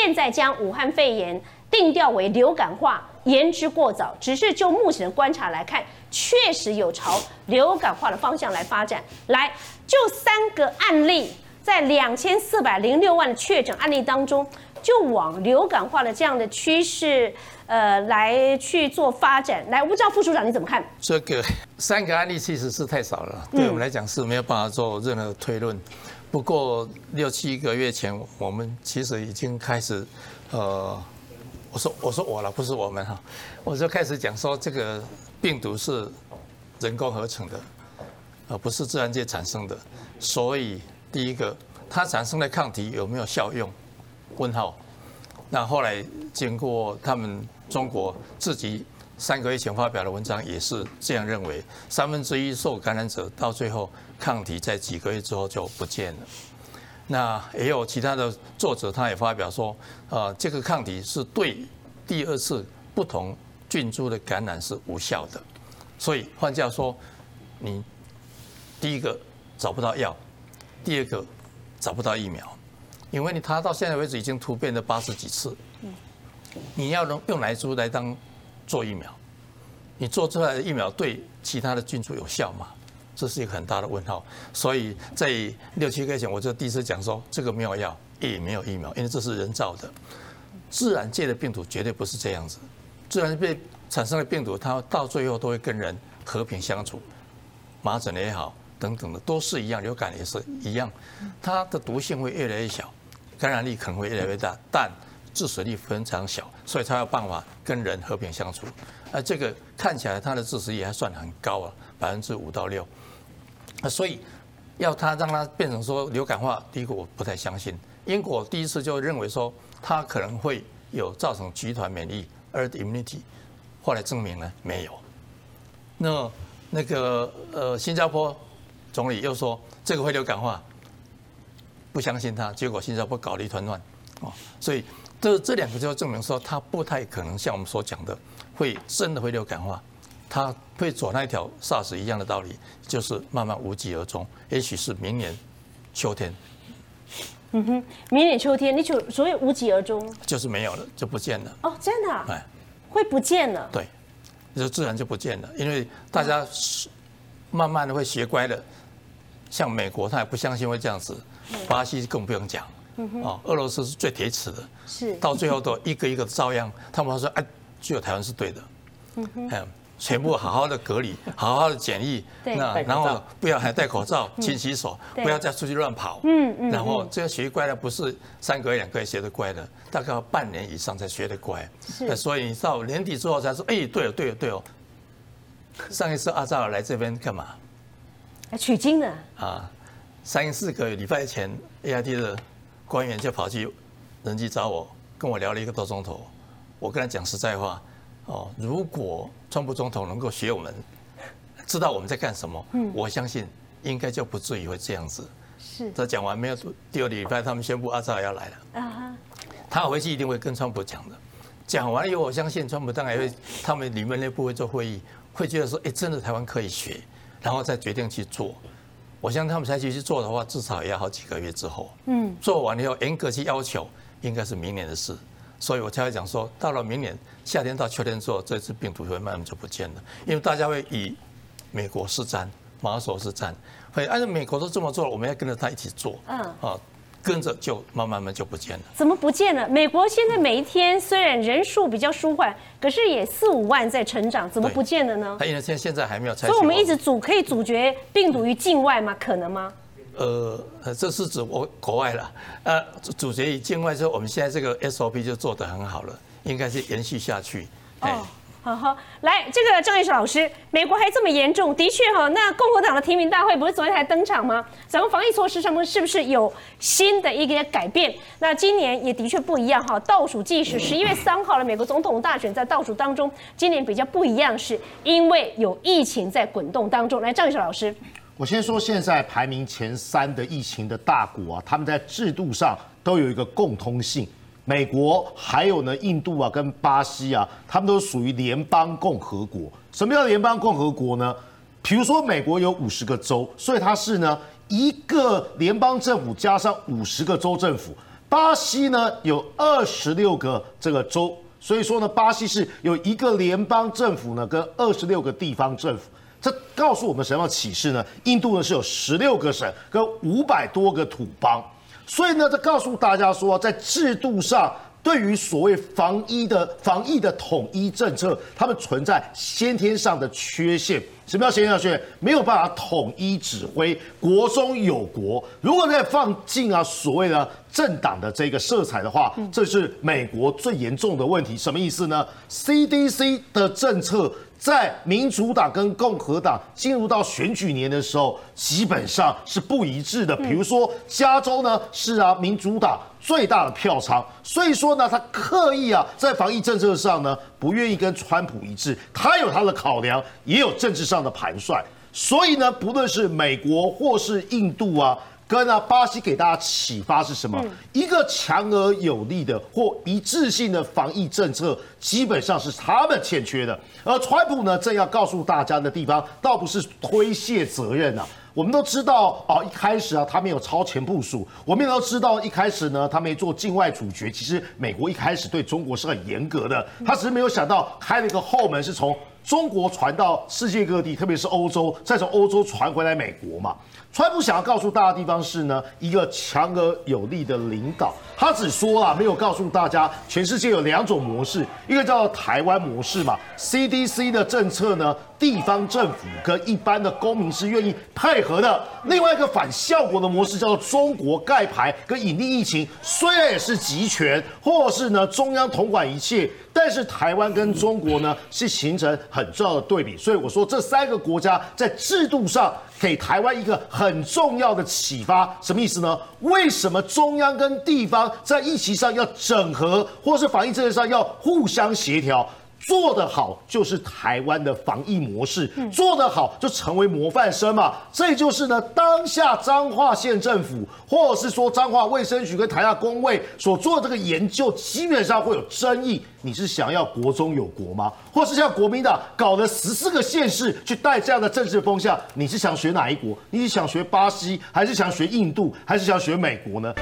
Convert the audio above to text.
现在将武汉肺炎定调为流感化，言之过早。只是就目前的观察来看，确实有朝流感化的方向来发展。来，就三个案例，在两千四百零六万的确诊案例当中，就往流感化的这样的趋势，呃，来去做发展。来，我不知道副署长你怎么看？这个三个案例其实是太少了，对我们来讲是没有办法做任何推论。不过六七个月前，我们其实已经开始，呃，我说我说我了，不是我们哈，我就开始讲说这个病毒是人工合成的，而不是自然界产生的。所以第一个，它产生的抗体有没有效用？问号。那后来经过他们中国自己三个月前发表的文章，也是这样认为，三分之一受感染者到最后。抗体在几个月之后就不见了。那也有其他的作者，他也发表说，呃，这个抗体是对第二次不同菌株的感染是无效的。所以换句话说，你第一个找不到药，第二个找不到疫苗，因为你它到现在为止已经突变了八十几次。你要用用哪株来当做疫苗？你做出来的疫苗对其他的菌株有效吗？这是一个很大的问号，所以在六七个月前，我就第一次讲说，这个没有药，也没有疫苗，因为这是人造的。自然界的病毒绝对不是这样子，自然被产生的病毒，它到最后都会跟人和平相处，麻疹也好，等等的都是一样，流感也是一样，它的毒性会越来越小，感染力可能会越来越大，但致死率非常小，所以它有办法跟人和平相处。而这个看起来它的致死率还算很高啊，百分之五到六。啊，所以要它让它变成说流感化，第一个我不太相信。英国第一次就认为说它可能会有造成集团免疫 （herd immunity），后来证明呢没有。那那个呃，新加坡总理又说这个会流感化，不相信他，结果新加坡搞了一团乱哦。所以这这两个就证明说它不太可能像我们所讲的会真的会流感化。它会走那一条 SARS 一样的道理，就是慢慢无疾而终。也许是明年秋天。嗯哼，明年秋天，你就所谓无疾而终，就是没有了，就不见了。哦，真的？哎，会不见了？对，就自然就不见了，因为大家慢慢的会学乖了。像美国，他也不相信会这样子；巴西更不用讲。哦，俄罗斯是最铁齿的，是到最后都一个一个遭殃。他们说：“哎，只有台湾是对的。”嗯哼。全部好好的隔离，好好的检疫，那然后不要还戴口罩、勤洗手，不要再出去乱跑。嗯嗯。然后这个学乖的不是三个月、两个月学的乖的，大概要半年以上才学得乖。是。所以你到年底之后才说，哎，对了对了对哦。上一次阿扎尔来这边干嘛？来取经的。啊，三四个礼拜前，A I T 的官员就跑去人机找我，跟我聊了一个多钟头。我跟他讲实在话。哦，如果川普总统能够学我们，知道我们在干什么，我相信应该就不至于会这样子。是。这讲完没有？第二礼拜他们宣布阿扎尔要来了。啊哈。他回去一定会跟川普讲的。讲完以后，我相信川普当然会，他们里面内部会做会议，会觉得说，哎，真的台湾可以学，然后再决定去做。我相信他们下去去做的话，至少也要好几个月之后。嗯。做完了以后，严格去要求，应该是明年的事。所以我才会讲说，到了明年夏天到秋天之后，这次病毒会慢慢就不见了，因为大家会以美国是战，马首是瞻，会按照美国都这么做了，我们要跟着他一起做，嗯，啊，跟着就慢慢慢就不见了。怎么不见了？美国现在每一天虽然人数比较舒缓，可是也四五万在成长，怎么不见了呢？他因为现现在还没有采所以我们一直阻可以阻绝病毒于境外吗？可能吗？呃，这是指我国外了。呃，主角于境外之后，我们现在这个 SOP 就做得很好了，应该是延续下去。哦，好好，来，这个张院士老师，美国还这么严重？的确哈，那共和党的提名大会不是昨天才登场吗？咱们防疫措施上面是不是有新的一个改变？那今年也的确不一样哈，倒数计时十一月三号的美国总统大选在倒数当中，今年比较不一样，是因为有疫情在滚动当中。来，张院士老师。我先说，现在排名前三的疫情的大国啊，他们在制度上都有一个共通性。美国还有呢，印度啊，跟巴西啊，他们都属于联邦共和国。什么叫联邦共和国呢？比如说，美国有五十个州，所以它是呢一个联邦政府加上五十个州政府。巴西呢有二十六个这个州，所以说呢，巴西是有一个联邦政府呢跟二十六个地方政府。这告诉我们什么启示呢？印度呢是有十六个省跟五百多个土邦，所以呢，这告诉大家说，在制度上。对于所谓防疫的防疫的统一政策，他们存在先天上的缺陷。什么叫先天上缺陷？没有办法统一指挥，国中有国。如果再放进啊所谓的政党的这个色彩的话，这是美国最严重的问题。什么意思呢？CDC 的政策。在民主党跟共和党进入到选举年的时候，基本上是不一致的。比如说，加州呢是啊民主党最大的票仓，所以说呢，他刻意啊在防疫政策上呢不愿意跟川普一致，他有他的考量，也有政治上的盘算。所以呢，不论是美国或是印度啊。跟啊，巴西给大家启发是什么？一个强而有力的或一致性的防疫政策，基本上是他们欠缺的。而川普呢，正要告诉大家的地方，倒不是推卸责任啊。我们都知道啊，一开始啊，他没有超前部署。我们也都知道，一开始呢，他没做境外主角。其实美国一开始对中国是很严格的，他只是没有想到开了一个后门，是从中国传到世界各地，特别是欧洲，再从欧洲传回来美国嘛。川普想要告诉大家的地方是呢，一个强而有力的领导。他只说了，没有告诉大家，全世界有两种模式，一个叫做台湾模式嘛，CDC 的政策呢，地方政府跟一般的公民是愿意配合的；另外一个反效果的模式叫做中国盖牌跟隐匿疫情，虽然也是集权，或是呢中央统管一切。但是台湾跟中国呢是形成很重要的对比，所以我说这三个国家在制度上给台湾一个很重要的启发，什么意思呢？为什么中央跟地方在疫情上要整合，或是防疫政策上要互相协调？做得好就是台湾的防疫模式，做得好就成为模范生嘛。这就是呢，当下彰化县政府，或者是说彰化卫生局跟台大工卫所做的这个研究，基本上会有争议。你是想要国中有国吗？或是像国民党搞了十四个县市去带这样的政治风向？你是想学哪一国？你是想学巴西，还是想学印度，还是想学美国呢？